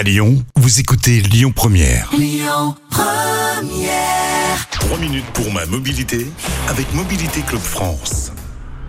À Lyon, vous écoutez Lyon Première. 3 minutes pour ma mobilité avec Mobilité Club France.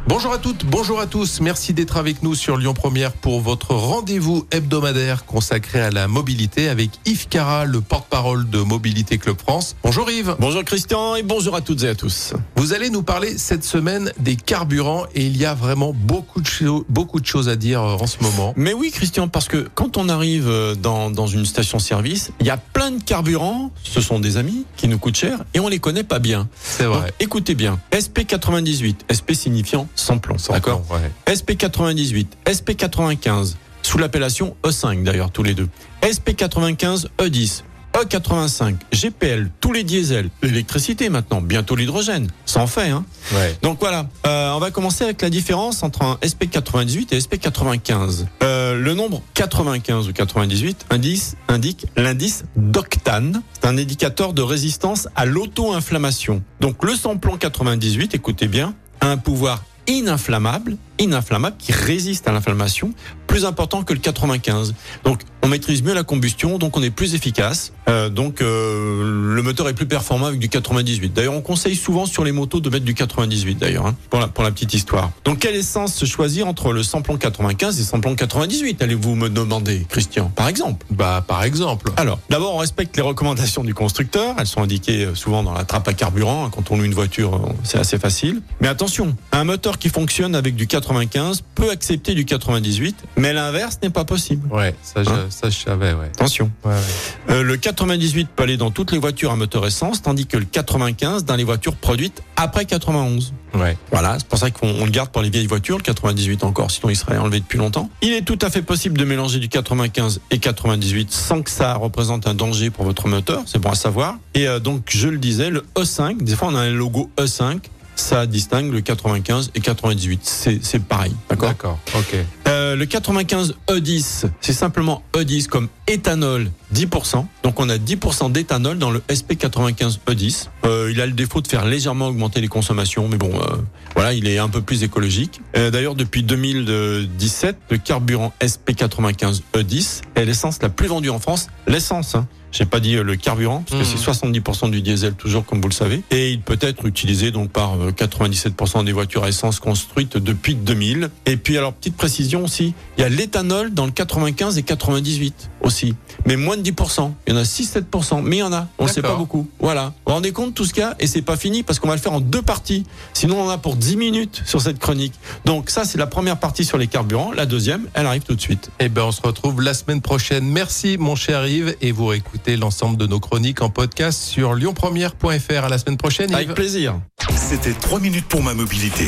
Bonjour à toutes, bonjour à tous. Merci d'être avec nous sur Lyon Première pour votre rendez-vous hebdomadaire consacré à la mobilité avec Yves Cara, le porte-parole de Mobilité Club France. Bonjour Yves. Bonjour Christian et bonjour à toutes et à tous. Vous allez nous parler cette semaine des carburants et il y a vraiment beaucoup de, cho- beaucoup de choses à dire euh, en ce moment. Mais oui Christian, parce que quand on arrive euh, dans, dans une station-service, il y a plein de carburants, ce sont des amis qui nous coûtent cher et on les connaît pas bien. C'est Donc, vrai. écoutez bien, SP98, SP signifiant sans plomb, Sans d'accord plan, ouais. SP98, SP95, sous l'appellation E5 d'ailleurs tous les deux. SP95 E10, E85, GPL, tous les diesels, l'électricité maintenant, bientôt l'hydrogène, ça en fait hein. Ouais. Donc voilà, euh, on va commencer avec la différence entre un SP98 et SP95. Euh, le nombre 95 ou 98 indice, indique l'indice d'octane. C'est un indicateur de résistance à l'auto-inflammation. Donc le samplon 98, écoutez bien, a un pouvoir ininflammable, ininflammable qui résiste à l'inflammation, plus important que le 95. Donc on maîtrise mieux la combustion, donc on est plus efficace. Euh, donc euh, le moteur est plus performant avec du 98. D'ailleurs, on conseille souvent sur les motos de mettre du 98 d'ailleurs, hein, pour, la, pour la petite histoire. Donc quelle essence se choisir entre le samplon 95 et le samplon 98 Allez-vous me demander, Christian, par exemple Bah par exemple. alors, d'abord, on respecte les recommandations du constructeur. Elles sont indiquées euh, souvent dans la trappe à carburant. Quand on loue une voiture, euh, c'est assez facile. Mais attention, un moteur qui fonctionne avec du 95 peut accepter du 98, mais l'inverse n'est pas possible. Ouais, ça, Hein ça je savais, ouais. Attention. Ouais, ouais. Euh, le 98 peut aller dans toutes les voitures à moteur essence, tandis que le 95 dans les voitures produites après 91. Ouais. Voilà, c'est pour ça qu'on on le garde pour les vieilles voitures, le 98 encore, sinon il serait enlevé depuis longtemps. Il est tout à fait possible de mélanger du 95 et 98 sans que ça représente un danger pour votre moteur, c'est bon à savoir. Et euh, donc, je le disais, le E5, des fois on a un logo E5, ça distingue le 95 et 98, c'est c'est pareil, d'accord? D'accord. Ok. euh, le 95 E10, c'est simplement E10 comme éthanol 10%. Donc on a 10% d'éthanol dans le SP95 E10. Euh, il a le défaut de faire légèrement augmenter les consommations, mais bon, euh, voilà, il est un peu plus écologique. Euh, D'ailleurs, depuis 2017, le carburant SP95 E10 est l'essence la plus vendue en France. L'essence, hein. J'ai pas dit euh, le carburant, parce que Mhm. c'est 70% du diesel toujours, comme vous le savez. Et il peut être utilisé donc par euh, 97% des voitures à essence construites depuis 2000. Et puis alors, petite précision aussi, il y a l'éthanol dans le 95 et 98 aussi. Mais moins de 10%. Il y en a 6-7%, mais il y en a. On ne sait pas beaucoup. Voilà. Vous vous rendez compte tout ce qu'il y a? Et c'est pas fini parce qu'on va le faire en deux parties. Sinon, on en a pour 10 minutes sur cette chronique. Donc ça, c'est la première partie sur les carburants. La deuxième, elle arrive tout de suite. Eh ben, on se retrouve la semaine prochaine. Merci, mon cher Yves, et vous réécoutez l'ensemble de nos chroniques en podcast sur lyonpremière.fr. À la semaine prochaine, Avec Yves. plaisir. C'était 3 minutes pour ma mobilité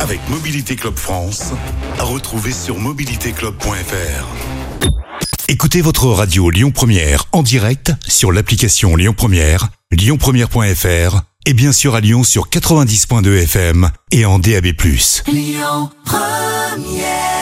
avec Mobilité Club France à retrouver sur mobilitéclub.fr. Écoutez votre radio Lyon Première en direct sur l'application Lyon Première, lyonpremière.fr et bien sûr à Lyon sur 90.2 FM et en DAB+. Lyon Première